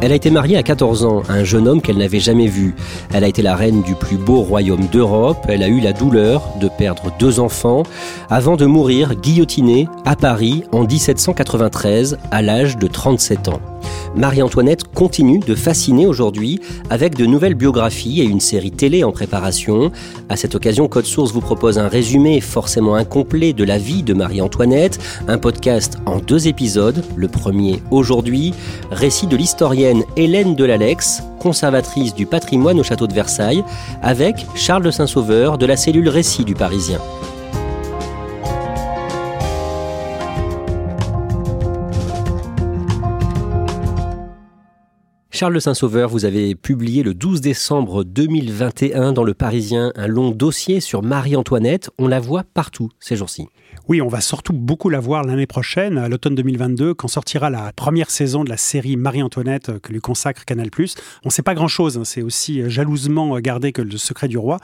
Elle a été mariée à 14 ans à un jeune homme qu'elle n'avait jamais vu. Elle a été la reine du plus beau royaume d'Europe. Elle a eu la douleur de perdre deux enfants avant de mourir guillotinée à Paris en 1793 à l'âge de 37 ans. Marie-Antoinette continue de fasciner aujourd'hui avec de nouvelles biographies et une série télé en préparation. À cette occasion, Code Source vous propose un résumé forcément incomplet de la vie de Marie-Antoinette, un podcast en deux épisodes, le premier aujourd'hui, récit de l'historienne Hélène Delalex, conservatrice du patrimoine au château de Versailles, avec Charles de Saint-Sauveur de la cellule Récit du Parisien. Charles Saint-Sauveur, vous avez publié le 12 décembre 2021 dans Le Parisien un long dossier sur Marie-Antoinette. On la voit partout ces jours-ci. Oui, on va surtout beaucoup la voir l'année prochaine, à l'automne 2022, quand sortira la première saison de la série Marie-Antoinette euh, que lui consacre Canal+. On ne sait pas grand-chose, hein, c'est aussi euh, jalousement gardé que le secret du roi.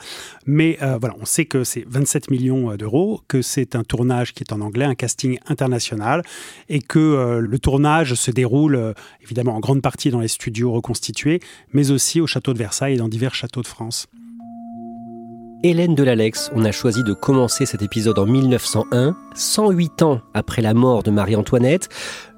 Mais euh, voilà, on sait que c'est 27 millions d'euros, que c'est un tournage qui est en anglais, un casting international, et que le tournage se déroule évidemment en grande partie dans les studios reconstitués, mais aussi au château de Versailles et dans divers châteaux de France. Hélène Delalex, on a choisi de commencer cet épisode en 1901, 108 ans après la mort de Marie-Antoinette.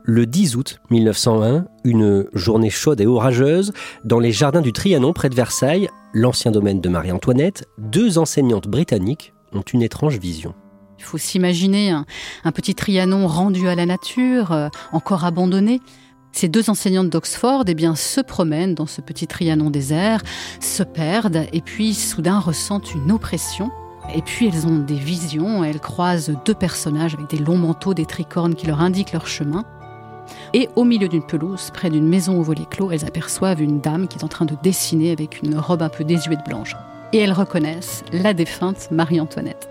Le 10 août 1901, une journée chaude et orageuse, dans les jardins du Trianon près de Versailles, l'ancien domaine de Marie-Antoinette, deux enseignantes britanniques ont une étrange vision. Il faut s'imaginer un, petit Trianon rendu à la nature, euh, encore abandonné. Ces deux enseignantes d'Oxford eh bien, se promènent dans ce petit Trianon désert, se perdent et puis soudain ressentent une oppression. Et puis elles ont des visions, elles croisent deux personnages avec des longs manteaux, des tricornes qui leur indiquent leur chemin. Et au milieu d'une pelouse, près d'une maison au volet clos, elles aperçoivent une dame qui est en train de dessiner avec une robe un peu désuète blanche. Et elles reconnaissent la défunte Marie-Antoinette.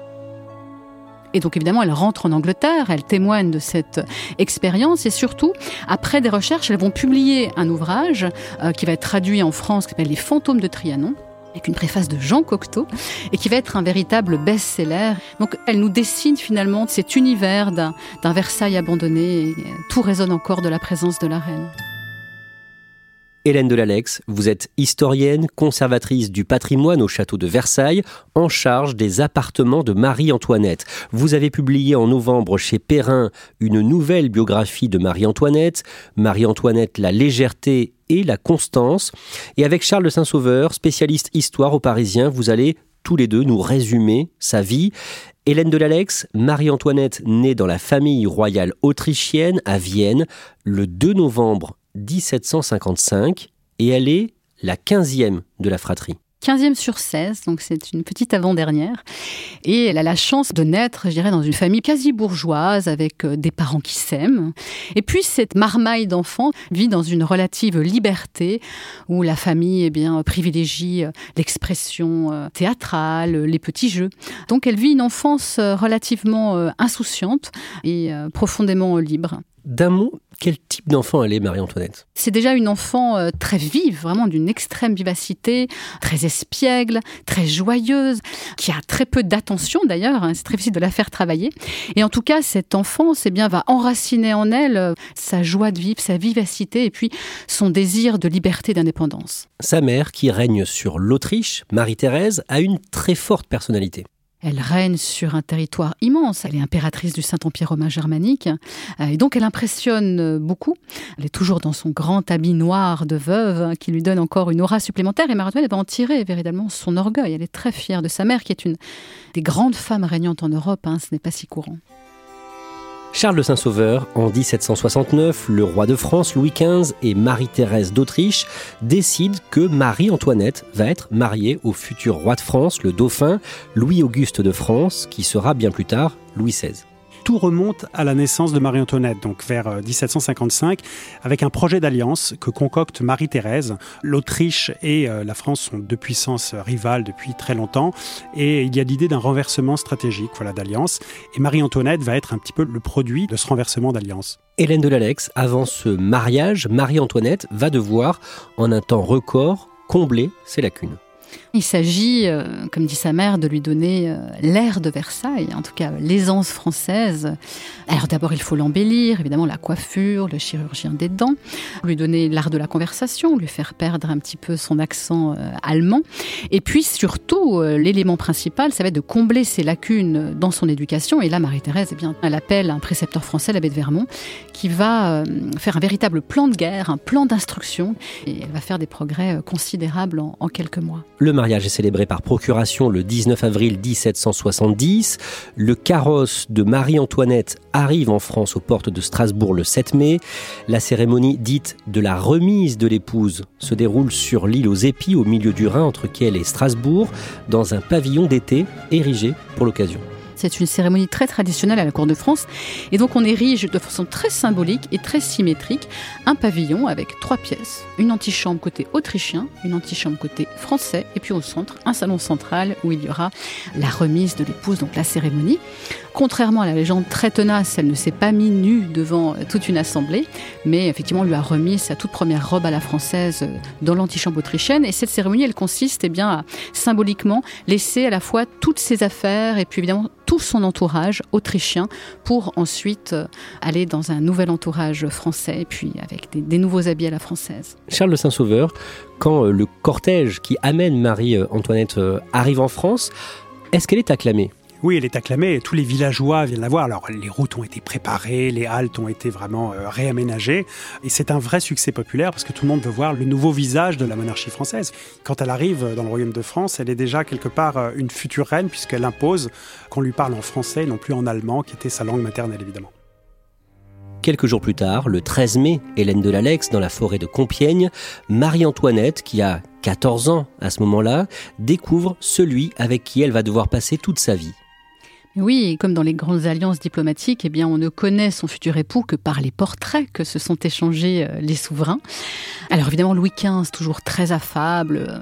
Et donc évidemment, elles rentrent en Angleterre, elles témoignent de cette expérience et surtout, après des recherches, elles vont publier un ouvrage euh, qui va être traduit en France, qui s'appelle Les fantômes de Trianon avec une préface de Jean Cocteau, et qui va être un véritable best-seller. Donc elle nous dessine finalement cet univers d'un Versailles abandonné, et tout résonne encore de la présence de la reine. Hélène Delalex, vous êtes historienne, conservatrice du patrimoine au château de Versailles, en charge des appartements de Marie-Antoinette. Vous avez publié en novembre chez Perrin une nouvelle biographie de Marie-Antoinette, Marie-Antoinette, la légèreté et la constance. Et avec Charles de Saint-Sauveur, spécialiste histoire au Parisien, vous allez tous les deux nous résumer sa vie. Hélène de Lalex, Marie-Antoinette née dans la famille royale autrichienne à Vienne le 2 novembre 1755 et elle est la 15e de la fratrie. 15e sur 16, donc c'est une petite avant-dernière. Et elle a la chance de naître, je dirais, dans une famille quasi bourgeoise, avec euh, des parents qui s'aiment. Et puis cette marmaille d'enfants vit dans une relative liberté, où la famille eh bien, privilégie euh, l'expression euh, théâtrale, les petits jeux. Donc elle vit une enfance relativement insouciante et profondément libre. D'un mot, quel type d'enfant elle est, Marie-Antoinette? C'est déjà une enfant euh, très vive, vraiment d'une extrême vivacité, très espiègle, très joyeuse, qui a très peu d'attention d'ailleurs, hein, c'est très difficile de la faire travailler. Et en tout cas, cette enfance eh bien, va enraciner en elle euh, sa joie de vivre, sa vivacité et puis son désir de liberté, d'indépendance. Sa mère, qui règne sur l'Autriche, Marie-Thérèse, a une très forte personnalité. Elle règne sur un territoire immense. Elle est impératrice du Saint-Empire romain germanique. Euh, et donc, elle impressionne euh, beaucoup. Elle est toujours dans son grand habit noir de veuve hein, qui lui donne encore une aura supplémentaire. Et Marie-Antoinette va en tirer véritablement son orgueil. Elle est très fière de sa mère, qui est une des grandes femmes régnantes en Europe. Hein. Ce n'est pas si courant. Charles de Saint-Sauveur, en 1769, le roi de France, Louis XV et Marie-Thérèse d'Autriche décident que Marie-Antoinette va être mariée au futur roi de France, le dauphin Louis-Auguste de France, qui sera bien plus tard Louis XVI tout remonte à la naissance de Marie-Antoinette, donc vers 1755, euh, avec un projet d'alliance que concocte Marie-Thérèse. L'Autriche et euh, la France sont deux puissances rivales depuis très longtemps, et il y a l'idée d'un renversement stratégique voilà, d'alliance. Et Marie-Antoinette va être un petit peu le produit de ce renversement d'alliance. Hélène de l'Alex, avant ce mariage, Marie-Antoinette va devoir, en un temps record, combler ses lacunes. Il s'agit, euh, comme dit sa mère, de lui donner euh, l'air de Versailles, en tout cas l'aisance française. Alors d'abord, il faut l'embellir, évidemment la coiffure, le chirurgien des dents, lui donner l'art de la conversation, lui faire perdre un petit peu son accent euh, allemand. Et puis surtout, l'élément principal, ça va être de combler ses lacunes dans son éducation. Et là, Marie-Thérèse, eh bien, elle appelle un précepteur français, l'abbé de Vermont, qui va faire un véritable plan de guerre, un plan d'instruction, et elle va faire des progrès considérables en, quelques mois. Mariage est célébré par procuration le 19 avril 1770. Le carrosse de Marie-Antoinette arrive en France aux portes de Strasbourg le 7 mai. La cérémonie dite de la remise de l'épouse se déroule sur l'île aux Épis au milieu du Rhin entre Kiel et Strasbourg dans un pavillon d'été érigé pour l'occasion. C'est une cérémonie très traditionnelle à la cour de France. Et donc on érige de façon très symbolique et très symétrique un pavillon avec trois pièces. Une antichambre côté autrichien, une antichambre côté français, et puis au centre, un salon central où il y aura la remise de l'épouse, donc la cérémonie. Contrairement à la légende très tenace, elle ne s'est pas mise nue devant toute une assemblée, mais effectivement lui a remis sa toute première robe à la française dans l'antichambre autrichienne. Et cette cérémonie, elle consiste eh bien, à symboliquement laisser à la fois toutes ses affaires et puis évidemment tout son entourage autrichien pour ensuite euh, aller dans un nouvel entourage français et puis avec des, nouveaux habits à la française. Charles de Saint-Sauveur, quand euh, le cortège qui amène Marie-Antoinette euh, arrive en France, est-ce qu'elle est acclamée? Oui, elle est acclamée. Tous les villageois viennent la voir. Alors, les routes ont été préparées, les haltes ont été vraiment euh, réaménagées. Et c'est un vrai succès populaire parce que tout le monde veut voir le nouveau visage de la monarchie française. Quand elle arrive dans le royaume de France, elle est déjà quelque part euh, une future reine puisqu'elle impose qu'on lui parle en français non plus en allemand, qui était sa langue maternelle évidemment. Quelques jours plus tard, le 13 mai, Hélène de l'Alex, dans la forêt de Compiègne, Marie-Antoinette, qui a 14 ans à ce moment-là, découvre celui avec qui elle va devoir passer toute sa vie. Oui, comme dans les grandes alliances diplomatiques, eh bien, on ne connaît son futur époux que par les portraits que se sont échangés euh, les souverains. Alors évidemment, Louis XV, toujours très affable, euh,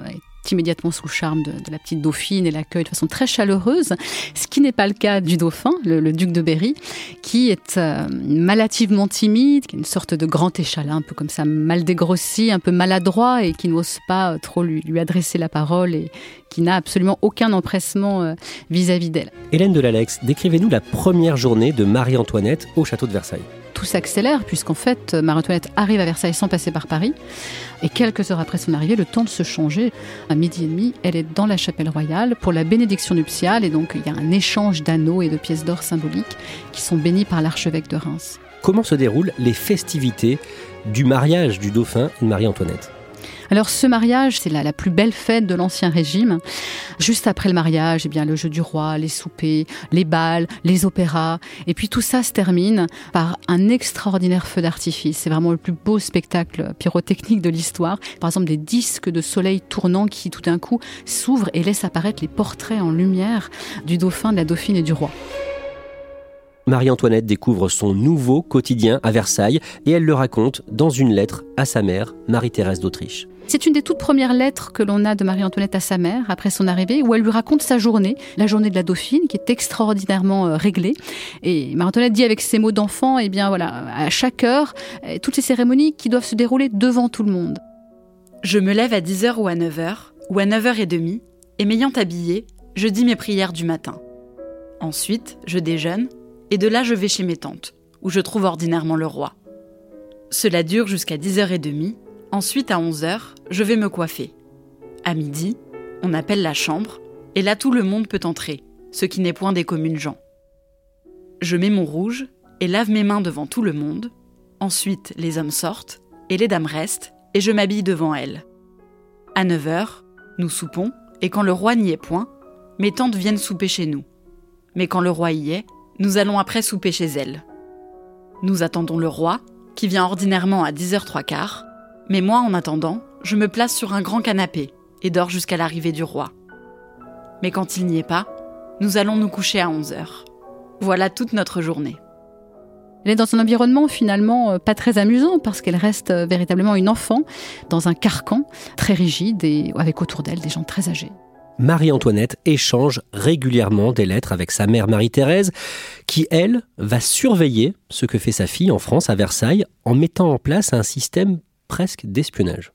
immédiatement sous le charme de, la petite dauphine et l'accueille de façon très chaleureuse, ce qui n'est pas le cas du dauphin, le, duc de Berry, qui est euh, malativement timide, qui est une sorte de grand échalas, un peu comme ça, mal dégrossi, un peu maladroit et qui n'ose pas trop lui, lui adresser la parole et qui n'a absolument aucun empressement euh, vis-à-vis d'elle. Hélène de l'Alex, décrivez-nous la première journée de Marie-Antoinette au château de Versailles tout s'accélère, puisqu'en fait, Marie-Antoinette arrive à Versailles sans passer par Paris. Et quelques heures après son arrivée, le temps de se changer. À midi et demi, elle est dans la chapelle royale pour la bénédiction nuptiale. Et donc, il y a un échange d'anneaux et de pièces d'or symboliques qui sont bénis par l'archevêque de Reims. Comment se déroulent les festivités du mariage du dauphin et de Marie-Antoinette alors ce mariage, c'est la, la, plus belle fête de l'Ancien Régime. Juste après le mariage, eh bien, le jeu du roi, les soupers, les bals, les opéras. Et puis tout ça se termine par un extraordinaire feu d'artifice. C'est vraiment le plus beau spectacle pyrotechnique de l'histoire. Par exemple, des disques de soleil tournants qui tout d'un coup s'ouvrent et laissent apparaître les portraits en lumière du dauphin, de la dauphine et du roi. Marie-Antoinette découvre son nouveau quotidien à Versailles et elle le raconte dans une lettre à sa mère, Marie-Thérèse d'Autriche. C'est une des toutes premières lettres que l'on a de Marie-Antoinette à sa mère après son arrivée, où elle lui raconte sa journée, la journée de la Dauphine, qui est extraordinairement euh, réglée. Et Marie-Antoinette dit avec ses mots d'enfant, eh bien voilà, à chaque heure, euh, toutes ces cérémonies qui doivent se dérouler devant tout le monde. Je me lève à 10h ou à 9h, ou à 9h30, et m'ayant habillée, je dis mes prières du matin. Ensuite, je déjeune, et de là je vais chez mes tantes, où je trouve ordinairement le roi. Cela dure jusqu'à 10h30, ensuite à 11h, je vais me coiffer. À midi, on appelle la chambre, et là tout le monde peut entrer, ce qui n'est point des communes gens. Je mets mon rouge et lave mes mains devant tout le monde, ensuite les hommes sortent, et les dames restent, et je m'habille devant elles. À 9h, nous soupons, et quand le roi n'y est point, mes tantes viennent souper chez nous. Mais quand le roi y est, nous allons après souper chez elle. Nous attendons le roi, qui vient ordinairement à 10h03 mais moi, en attendant, je me place sur un grand canapé et dors jusqu'à l'arrivée du roi. Mais quand il n'y est pas, nous allons nous coucher à 11h. Voilà toute notre journée. Elle est dans un environnement finalement euh, pas très amusant parce qu'elle reste euh, véritablement une enfant dans un carcan très rigide et avec autour d'elle des gens très âgés. Marie-Antoinette échange régulièrement des lettres avec sa mère Marie-Thérèse, qui, elle, va surveiller ce que fait sa fille en France, à Versailles, en mettant en place un système presque d'espionnage.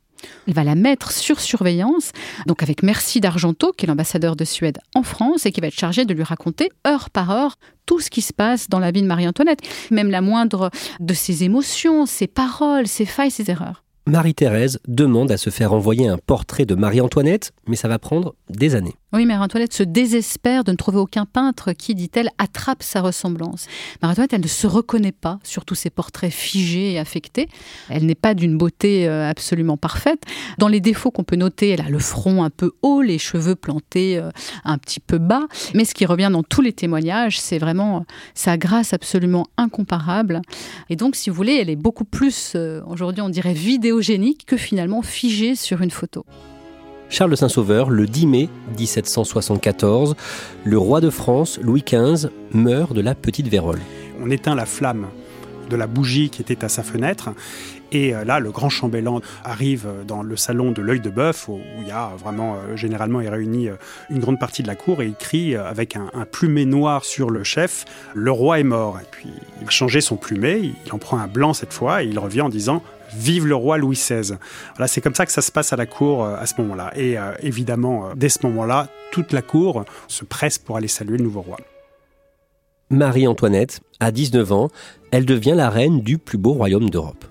Elle va la mettre sur surveillance, donc avec Merci d'Argento, qui est l'ambassadeur de Suède en France, et qui va être chargé de lui raconter heure par heure tout ce qui se passe dans la vie de Marie-Antoinette, même la moindre de ses émotions, ses paroles, ses failles, ses erreurs. Marie-Thérèse demande à se faire envoyer un portrait de Marie-Antoinette, mais ça va prendre des années. Oui, Marie-Antoinette se désespère de ne trouver aucun peintre qui, dit-elle, attrape sa ressemblance. Marie-Antoinette, elle ne se reconnaît pas sur tous ces portraits figés et affectés. Elle n'est pas d'une beauté euh, absolument parfaite. Dans les défauts qu'on peut noter, elle a le front un peu haut, les cheveux plantés euh, un petit peu bas. Mais ce qui revient dans tous les témoignages, c'est vraiment euh, sa grâce absolument incomparable. Et donc, si vous voulez, elle est beaucoup plus, aujourd'hui on dirait, vidéogénique que finalement figée sur une photo. Charles Saint-Sauveur, le 10 mai 1774, le roi de France, Louis XV, meurt de la petite vérole. On éteint la flamme de la bougie qui était à sa fenêtre. Et euh, là, le grand chambellan arrive dans le salon de l'œil de bœuf, où il y a vraiment, euh, généralement, il réunit euh, une grande partie de la cour et il crie avec un, plumet noir sur le chef Le roi est mort. Et puis, il a changé son plumet, il en prend un blanc cette fois et il revient en disant Vive le roi Louis XVI. Voilà, c'est comme ça que ça se passe à la cour euh, à ce moment-là. Et euh, évidemment, euh, dès ce moment-là, toute la cour se presse pour aller saluer le nouveau roi. Marie-Antoinette, à 19 ans, elle devient la reine du plus beau royaume d'Europe.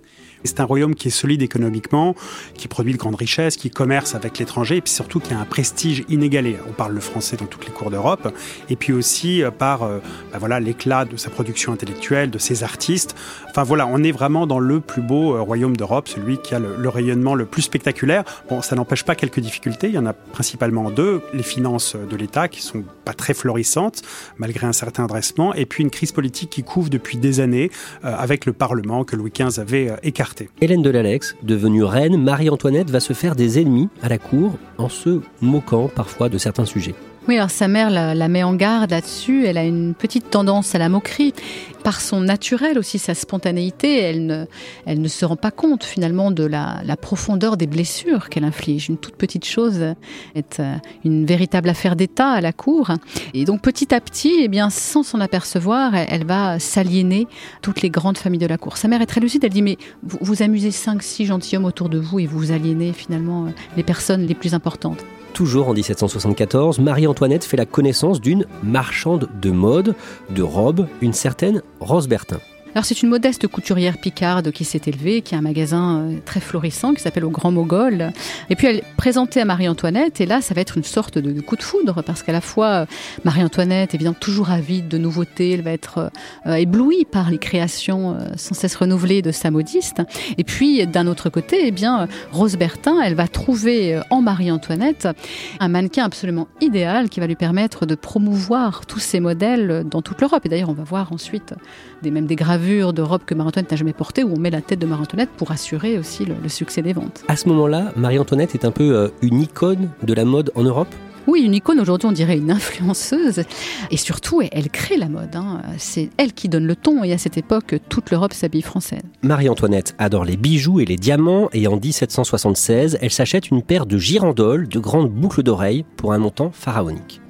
C'est un royaume qui est solide économiquement, qui produit de grandes richesses, qui commerce avec l'étranger, et puis surtout qui a un prestige inégalé. On parle le français dans toutes les cours d'Europe, et puis aussi euh, par euh, bah voilà l'éclat de sa production intellectuelle, de ses artistes. Enfin voilà, on est vraiment dans le plus beau euh, royaume d'Europe, celui qui a le, rayonnement le plus spectaculaire. Bon, ça n'empêche pas quelques difficultés. Il y en a principalement deux les finances de l'État qui sont pas très florissantes malgré un certain dressement, et puis une crise politique qui couvre depuis des années avec le Parlement que Louis XV avait écarté Hélène de l'Alex, devenue reine, Marie-Antoinette va se faire des ennemis à la cour en se moquant parfois de certains sujets. Oui, alors sa mère la, met en garde là-dessus. Elle a une petite tendance à la moquerie. Par son naturel aussi, sa spontanéité, elle ne, se rend pas compte finalement de la, profondeur des blessures qu'elle inflige. Une toute petite chose est euh, une véritable affaire d'État à la cour. Et donc petit à petit, eh bien, sans s'en apercevoir, elle, va s'aliéner toutes les grandes familles de la cour. Sa mère est très lucide. Elle dit mais vous, vous amusez cinq, six gentilshommes autour de vous et vous aliénez finalement euh, les personnes les plus importantes. Toujours en 1774, Marie-Antoinette fait la connaissance d'une marchande de mode, de robes, une certaine Rose Bertin. Alors c'est une modeste couturière picarde qui s'est élevée, qui a un magasin euh, très florissant qui s'appelle au Grand Mogol. Et puis elle est présentée à Marie-Antoinette et là ça va être une sorte de, coup de foudre parce qu'à la fois euh, Marie-Antoinette bien toujours avide de nouveautés, elle va être euh, éblouie par les créations sans cesse renouvelées de sa modiste. Et puis d'un autre côté, eh bien Rose Bertin, elle va trouver en Marie-Antoinette un mannequin absolument idéal qui va lui permettre de promouvoir tous ces modèles dans toute l'Europe. Et d'ailleurs on va voir ensuite des, même des gravures de robe que Marie-Antoinette n'a jamais portée, où on met la tête de Marie-Antoinette pour assurer aussi le, succès des ventes. À ce moment-là, Marie-Antoinette est un peu euh, une icône de la mode en Europe oui, une icône, aujourd'hui on dirait une influenceuse. Et surtout, elle crée la mode. Hein. C'est elle qui donne le ton. Et à cette époque, toute l'Europe s'habille française. Marie-Antoinette adore les bijoux et les diamants. Et en 1776, elle s'achète une paire de girandoles, de grandes boucles d'oreilles, pour un montant pharaonique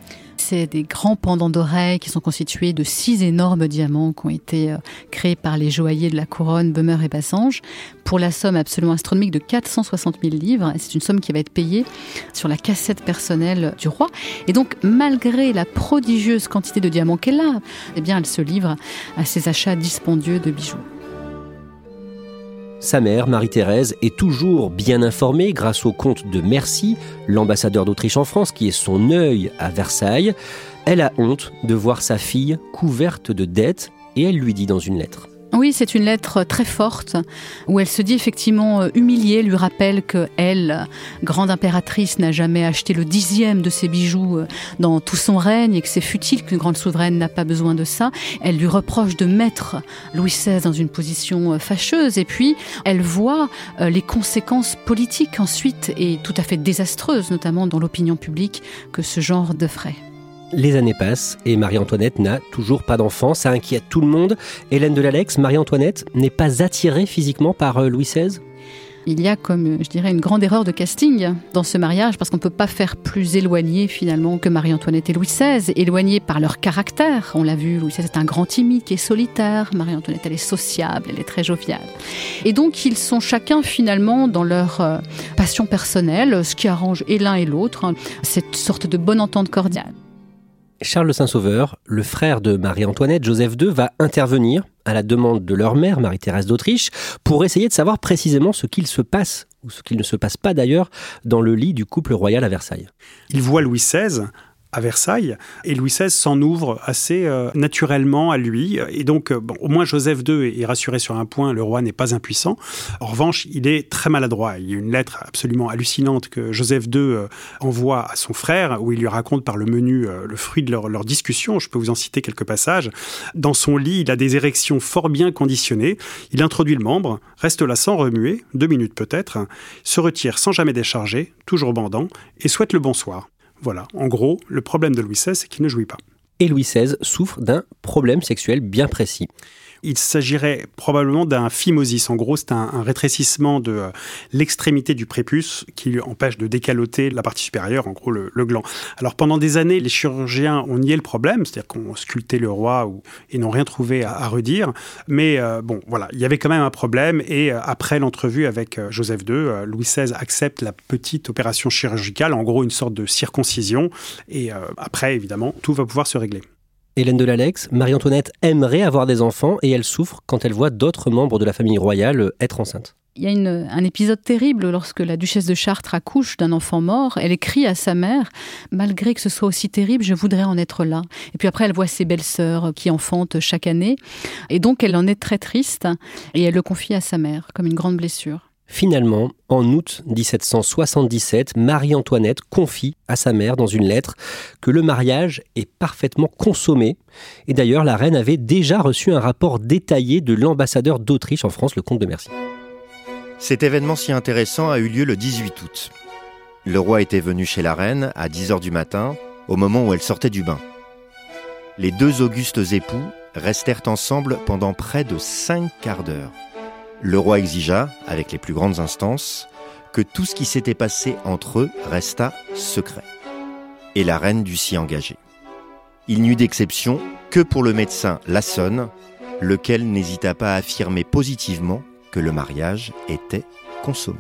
c'est des grands pendants d'oreilles qui sont constitués de six énormes diamants qui ont été euh, créés par les joailliers de la couronne Böhmer et Bassange pour la somme absolument astronomique de 460 000 livres. C'est une somme qui va être payée sur la cassette personnelle du roi. Et donc, malgré la prodigieuse quantité de diamants qu'elle a, eh bien, elle se livre à ses achats dispendieux de bijoux. Sa mère, Marie-Thérèse, est toujours bien informée grâce au comte de Merci, l'ambassadeur d'Autriche en France, qui est son œil à Versailles. Elle a honte de voir sa fille couverte de dettes et elle lui dit dans une lettre Oui, c'est une lettre très forte où elle se dit effectivement euh, humiliée, lui rappelle que elle, grande impératrice, n'a jamais acheté le dixième de ses bijoux euh, dans tout son règne et que c'est futile qu'une grande souveraine n'a pas besoin de ça. Elle lui reproche de mettre Louis XVI dans une position euh, fâcheuse et puis elle voit les conséquences politiques ensuite et tout à fait désastreuses, notamment dans l'opinion publique, que ce genre de frais. Les années passent et Marie-Antoinette n'a toujours pas d'enfant. Ça inquiète tout le monde. Hélène de l'Alex, Marie-Antoinette n'est pas attirée physiquement par euh, Louis XVI il y a comme, je dirais, une grande erreur de casting dans ce mariage parce qu'on ne peut pas faire plus éloigné finalement que Marie-Antoinette et Louis XVI, éloignés par leur caractère. On l'a vu, Louis XVI est un grand timide qui est solitaire, Marie-Antoinette elle est sociable, elle est très joviale. Et donc ils sont chacun finalement dans leur euh, passion personnelle, ce qui arrange et l'un et l'autre, hein, cette sorte de bonne entente cordiale. Charles Saint-Sauveur, le frère de Marie-Antoinette, Joseph II, va intervenir à la demande de leur mère, Marie-Thérèse d'Autriche, pour essayer de savoir précisément ce qu'il se passe, ou ce qu'il ne se passe pas d'ailleurs, dans le lit du couple royal à Versailles. Il voit Louis XVI à Versailles. Et Louis XVI s'en ouvre assez euh, naturellement à lui. Et donc, euh, au moins Joseph II est rassuré sur un point, le roi n'est pas impuissant. En revanche, il est très maladroit. Il y a une lettre absolument hallucinante que Joseph II euh, envoie à son frère, où il lui raconte par le menu le fruit de leur, discussion. Je peux vous en citer quelques passages. Dans son lit, il a des érections fort bien conditionnées. Il introduit le membre, reste là sans remuer, deux minutes peut-être, se retire sans jamais décharger, toujours bandant, et souhaite le bonsoir. Voilà, en gros, le problème de Louis XVI, c'est qu'il ne jouit pas. Et Louis XVI souffre d'un problème sexuel bien précis. Il s'agirait probablement d'un phimosis. En gros, c'est un, rétrécissement de euh, l'extrémité du prépuce qui lui empêche de décaloter la partie supérieure, en gros le, gland. Alors pendant des années, les chirurgiens ont nié le problème, c'est-à-dire qu'on sculptait le roi ou, et n'ont rien trouvé à, redire. Mais euh, bon, voilà, il y avait quand même un problème. Et euh, après l'entrevue avec Joseph II, Louis XVI accepte la petite opération chirurgicale, en gros une sorte de circoncision. Et après, évidemment, tout va pouvoir se régler. Hélène de l'Alex, Marie-Antoinette aimerait avoir des enfants et elle souffre quand elle voit d'autres membres de la famille royale être enceintes. Il y a un épisode terrible lorsque la duchesse de Chartres accouche d'un enfant mort. Elle écrit à sa mère, malgré que ce soit aussi terrible, je voudrais en être là. Et puis après, elle voit ses belles-sœurs qui enfantent chaque année. Et donc, elle en est très triste et elle le confie à sa mère comme une grande blessure. Finalement, en août 1777, Marie-Antoinette confie à sa mère dans une lettre que le mariage est parfaitement consommé. Et d'ailleurs, la reine avait déjà reçu un rapport détaillé de l'ambassadeur d'Autriche en France, le comte de Mercy. Cet événement si intéressant a eu lieu le 18 août. Le roi était venu chez la reine à 10h du matin, au moment où elle sortait du bain. Les deux augustes époux restèrent ensemble pendant près de cinq quarts d'heure le roi exigea, avec les plus grandes instances, que tout ce qui s'était passé entre eux restât secret. Et la reine dut s'y engager. Il n'y eut d'exception que pour le médecin Lassonne, lequel n'hésita pas à affirmer positivement que le mariage était consommé.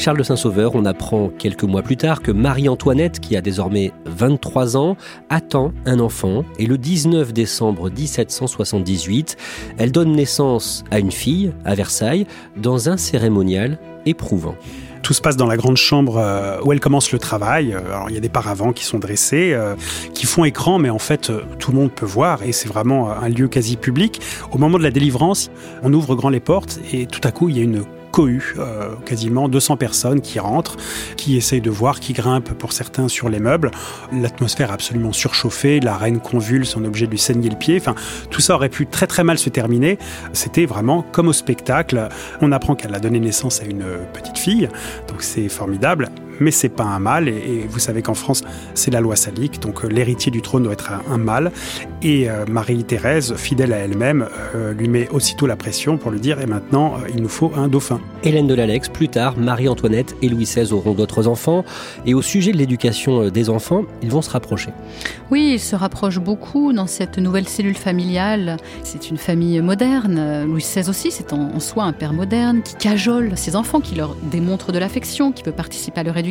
Charles de Saint-Sauveur, on apprend quelques mois plus tard que Marie-Antoinette, qui a désormais 23 ans, attend un enfant et le 19 décembre 1778, elle donne naissance à une fille à Versailles dans un cérémonial éprouvant. Tout se passe dans la grande chambre euh, où elle commence le travail. Euh, alors il y a des paravents qui sont dressés, euh, qui font écran, mais en fait tout le monde peut voir et c'est vraiment un lieu quasi public. Au moment de la délivrance, on ouvre grand les portes et tout à coup il y a une cohue, euh, quasiment 200 personnes qui rentrent, qui essayent de voir, qui grimpent pour certains sur les meubles. L'atmosphère absolument surchauffée, la reine convulse, en objet de lui saigner le pied. Enfin, tout ça aurait pu très très mal se terminer. C'était vraiment comme au spectacle. On apprend qu'elle a donné naissance à une petite fille, donc c'est formidable mais c'est pas un mal. Et, vous savez qu'en France, c'est la loi salique, donc euh, l'héritier du trône doit être un, mâle. Et euh, Marie-Thérèse, fidèle à elle-même, euh, lui met aussitôt la pression pour lui dire Et maintenant, il nous faut un dauphin. Hélène de l'Alex, plus tard, Marie-Antoinette et Louis XVI auront d'autres enfants. Et au sujet de l'éducation des enfants, ils vont se rapprocher. Oui, ils se rapprochent beaucoup dans cette nouvelle cellule familiale. C'est une famille moderne. Louis XVI aussi, c'est en, en soi un père moderne qui cajole ses enfants, qui leur démontre de l'affection, qui peut participer à leur éducation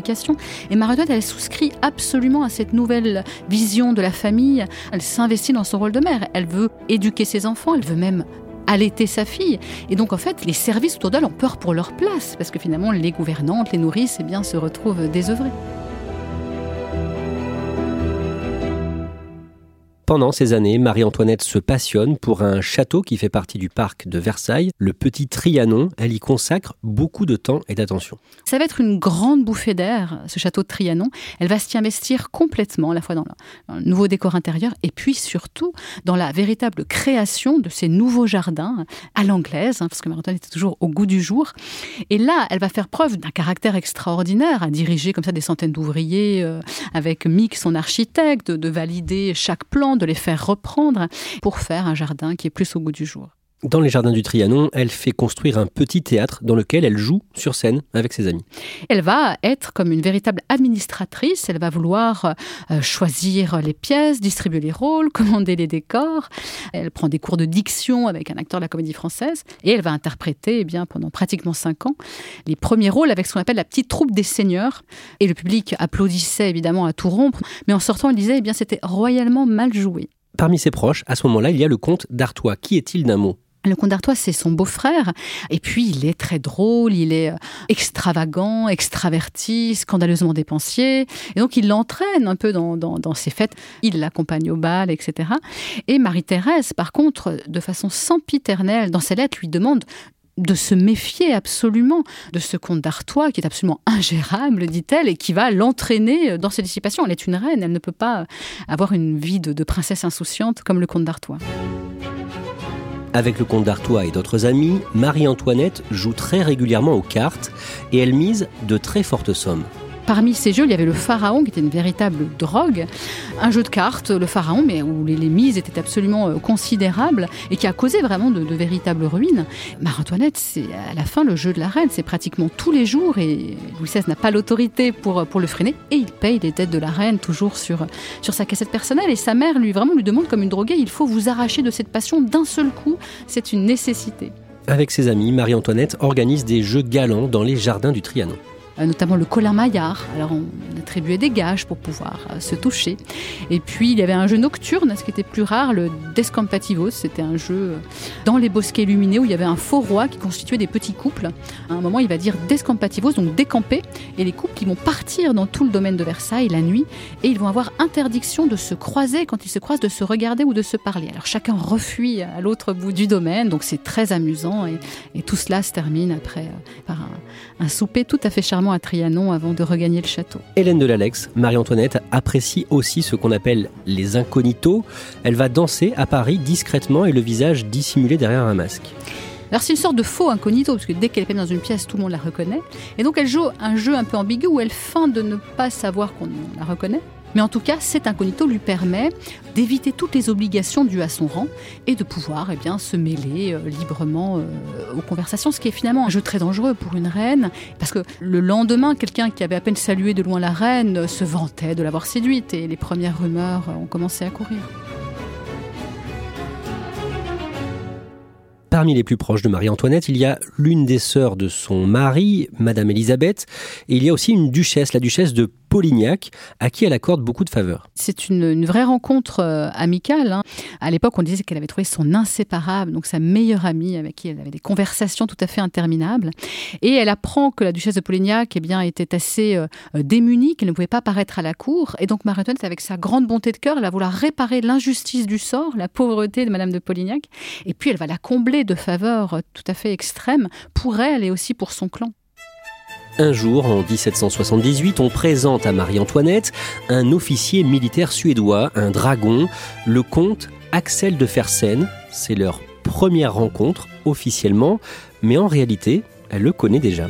et marie elle souscrit absolument à cette nouvelle vision de la famille. Elle s'investit dans son rôle de mère. Elle veut éduquer ses enfants, elle veut même allaiter sa fille. Et donc, en fait, les services autour d'elle ont peur pour leur place, parce que finalement, les gouvernantes, les nourrices, eh bien, se retrouvent désœuvrées. Pendant ces années, Marie-Antoinette se passionne pour un château qui fait partie du parc de Versailles, le Petit Trianon. Elle y consacre beaucoup de temps et d'attention. Ça va être une grande bouffée d'air, ce château de Trianon. Elle va s'y investir complètement, à la fois dans le, nouveau décor intérieur et puis surtout dans la véritable création de ces nouveaux jardins à l'anglaise, hein, parce que Marie-Antoinette est toujours au goût du jour. Et là, elle va faire preuve d'un caractère extraordinaire à diriger comme ça des centaines d'ouvriers euh, avec Mick, son architecte, de valider chaque plan de les faire reprendre pour faire un jardin qui est plus au goût du jour. Dans les jardins du Trianon, elle fait construire un petit théâtre dans lequel elle joue sur scène avec ses amis. Elle va être comme une véritable administratrice, elle va vouloir euh, choisir les pièces, distribuer les rôles, commander les décors. Elle prend des cours de diction avec un acteur de la comédie française et elle va interpréter eh bien, pendant pratiquement cinq ans les premiers rôles avec ce qu'on appelle la petite troupe des seigneurs. Et le public applaudissait évidemment à tout rompre, mais en sortant, il disait eh bien c'était royalement mal joué. Parmi ses proches, à ce moment-là, il y a le comte d'Artois. Qui est-il d'un mot? Le comte d'Artois, c'est son beau-frère. Et puis, il est très drôle, il est euh, extravagant, extraverti, scandaleusement dépensier. Et donc, il l'entraîne un peu dans, ses fêtes. Il l'accompagne au bal, etc. Et Marie-Thérèse, par contre, de façon sempiternelle, dans ses lettres, lui demande de se méfier absolument de ce comte d'Artois qui est absolument ingérable, dit-elle, et qui va l'entraîner dans ses dissipations. Elle est une reine, elle ne peut pas avoir une vie de, de princesse insouciante comme le comte d'Artois. Avec le comte d'Artois et d'autres amis, Marie-Antoinette joue très régulièrement aux cartes et elle mise de très fortes sommes. Parmi ces jeux, il y avait le pharaon qui était une véritable drogue, un jeu de cartes, le pharaon, mais où les, mises étaient absolument euh, considérables et qui a causé vraiment de, véritables ruines. Marie-Antoinette, c'est à la fin le jeu de la reine, c'est pratiquement tous les jours et Louis XVI n'a pas l'autorité pour, pour le freiner et il paye les dettes de la reine toujours sur, sur sa cassette personnelle et sa mère lui vraiment lui demande comme une droguée, il faut vous arracher de cette passion d'un seul coup, c'est une nécessité. Avec ses amis, Marie-Antoinette organise des jeux galants dans les jardins du Trianon. Euh, notamment le Colin Maillard. Alors on attribuait des gages pour pouvoir euh, se toucher. Et puis il y avait un jeu nocturne, ce qui était plus rare, le Descampativos. C'était un jeu euh, dans les bosquets illuminés où il y avait un faux roi qui constituait des petits couples. À un moment, il va dire Descampativos, donc décamper, et les couples qui vont partir dans tout le domaine de Versailles la nuit, et ils vont avoir interdiction de se croiser quand ils se croisent, de se regarder ou de se parler. Alors chacun refuit à l'autre bout du domaine, donc c'est très amusant, et, tout cela se termine après par un souper tout à fait charmant à Trianon avant de regagner le château. Hélène de l'Alex, Marie-Antoinette, apprécie aussi ce qu'on appelle les incognitos. Elle va danser à Paris discrètement et le visage dissimulé derrière un masque. Alors c'est une sorte de faux incognito, parce que dès qu'elle est dans une pièce, tout le monde la reconnaît. Et donc elle joue un jeu un peu ambigu où elle feint de ne pas savoir qu'on la reconnaît. Mais en tout cas, cet incognito lui permet d'éviter toutes les obligations dues à son rang et de pouvoir eh se mêler euh, librement euh, aux conversations, ce qui est finalement un jeu très dangereux pour une reine, parce que le lendemain, quelqu'un qui avait à peine salué de loin la reine se vantait de l'avoir séduite et les premières rumeurs ont commencé à courir. Parmi les plus proches de Marie-Antoinette, il y a l'une des sœurs de son mari, Madame Elisabeth, et il y a aussi une duchesse, la duchesse de Polignac, à qui elle accorde beaucoup de faveurs. C'est une, vraie rencontre euh, amicale. Hein. À l'époque, on disait qu'elle avait trouvé son inséparable, donc sa meilleure amie, avec qui elle avait des conversations tout à fait interminables. Et elle apprend que la duchesse de Polignac eh bien, était assez euh, démunie, qu'elle ne pouvait pas paraître à la cour. Et donc Marie-Antoinette, avec sa grande bonté de cœur, elle va vouloir réparer l'injustice du sort, la pauvreté de Madame de Polignac. Et puis elle va la combler de faveurs tout à fait extrêmes pour elle et aussi pour son clan. Un jour, en 1778, on présente à Marie-Antoinette un officier militaire suédois, un dragon, le comte Axel de Fersen. C'est leur première rencontre officiellement, mais en réalité, elle le connaît déjà.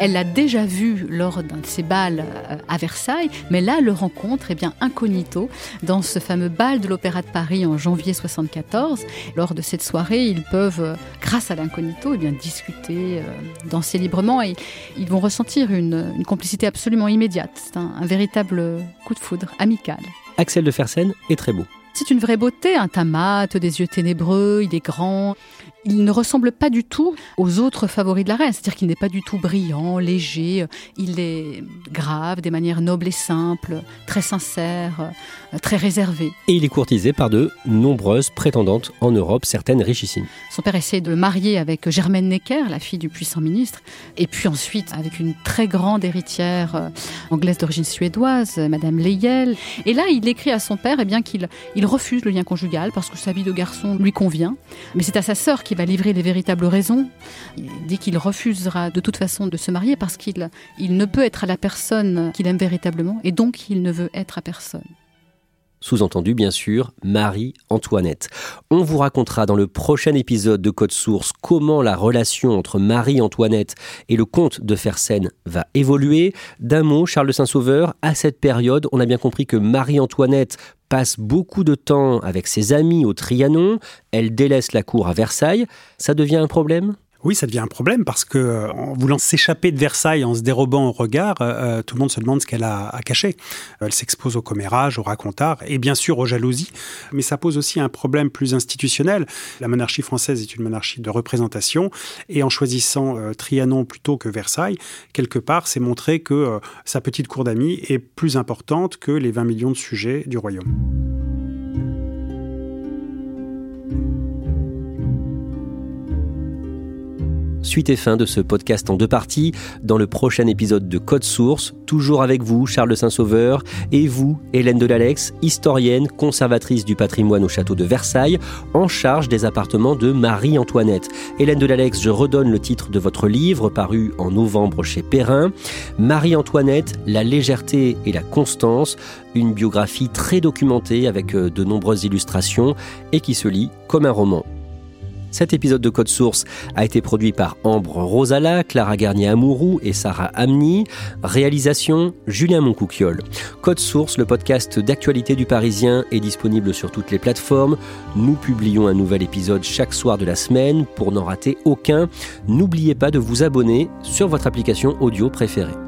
Elle l'a déjà vu lors d'un de ses bals euh, à Versailles, mais là, le rencontre, est bien, incognito, dans ce fameux bal de l'Opéra de Paris en janvier 74. Lors de cette soirée, ils peuvent, euh, grâce à l'incognito, eh bien, discuter, euh, danser librement et ils vont ressentir une, complicité absolument immédiate. C'est un, véritable coup de foudre amical. Axel de Fersen est très beau. C'est une vraie beauté, un tamat, des yeux ténébreux, il est grand, il ne ressemble pas du tout aux autres favoris de la reine, c'est-à-dire qu'il n'est pas du tout brillant, léger, il est grave, des manières nobles et simples, très sincère, euh, très réservé. Et il est courtisé par de nombreuses prétendantes en Europe, certaines richissimes. Son père essaie de le marier avec Germaine Necker, la fille du puissant ministre, et puis ensuite avec une très grande héritière euh, anglaise d'origine suédoise, Madame Leyel. Et là, il écrit à son père eh bien qu'il il refuse le lien conjugal parce que sa vie de garçon lui convient. Mais c'est à sa sœur qu'il va livrer les véritables raisons. Il dit qu'il refusera de toute façon de se marier parce qu'il il ne peut être à la personne qu'il aime véritablement et donc il ne veut être à personne sous-entendu bien sûr Marie-Antoinette. On vous racontera dans le prochain épisode de Code Source comment la relation entre Marie-Antoinette et le comte de Fersen va évoluer. D'un mot, Charles de Saint-Sauveur, à cette période, on a bien compris que Marie-Antoinette passe beaucoup de temps avec ses amis au Trianon, elle délaisse la cour à Versailles. Ça devient un problème? Oui, ça devient un problème parce que euh, en voulant s'échapper de Versailles en se dérobant au regard, euh, euh, tout le monde se demande ce qu'elle a à cacher. Elle s'expose au commérage, au racontard et bien sûr aux jalousies, mais ça pose aussi un problème plus institutionnel. La monarchie française est une monarchie de représentation et en choisissant Trianon plutôt que Versailles, quelque part, c'est montrer que sa petite cour d'amis est plus importante que les 20 millions de sujets du royaume. Suite et fin de ce podcast en deux parties dans le prochain épisode de Code Source, toujours avec vous, Charles Saint-Sauveur, et vous, Hélène Delalex, historienne, conservatrice du patrimoine au château de Versailles, en charge des appartements de Marie-Antoinette. Hélène Delalex, je redonne le titre de votre livre paru en novembre chez Perrin. Marie-Antoinette, la légèreté et la constance, une biographie très documentée avec euh, de nombreuses illustrations et qui se lit comme un roman. Cet épisode de Code Source a été produit par Ambre Rosala, Clara Garnier-Amouroux et Sarah Amni. Réalisation Julien Moncouquiole. Code Source, le podcast d'actualité du Parisien, est disponible sur toutes les plateformes. Nous publions un nouvel épisode chaque soir de la semaine. Pour n'en rater aucun, n'oubliez pas de vous abonner sur votre application audio préférée.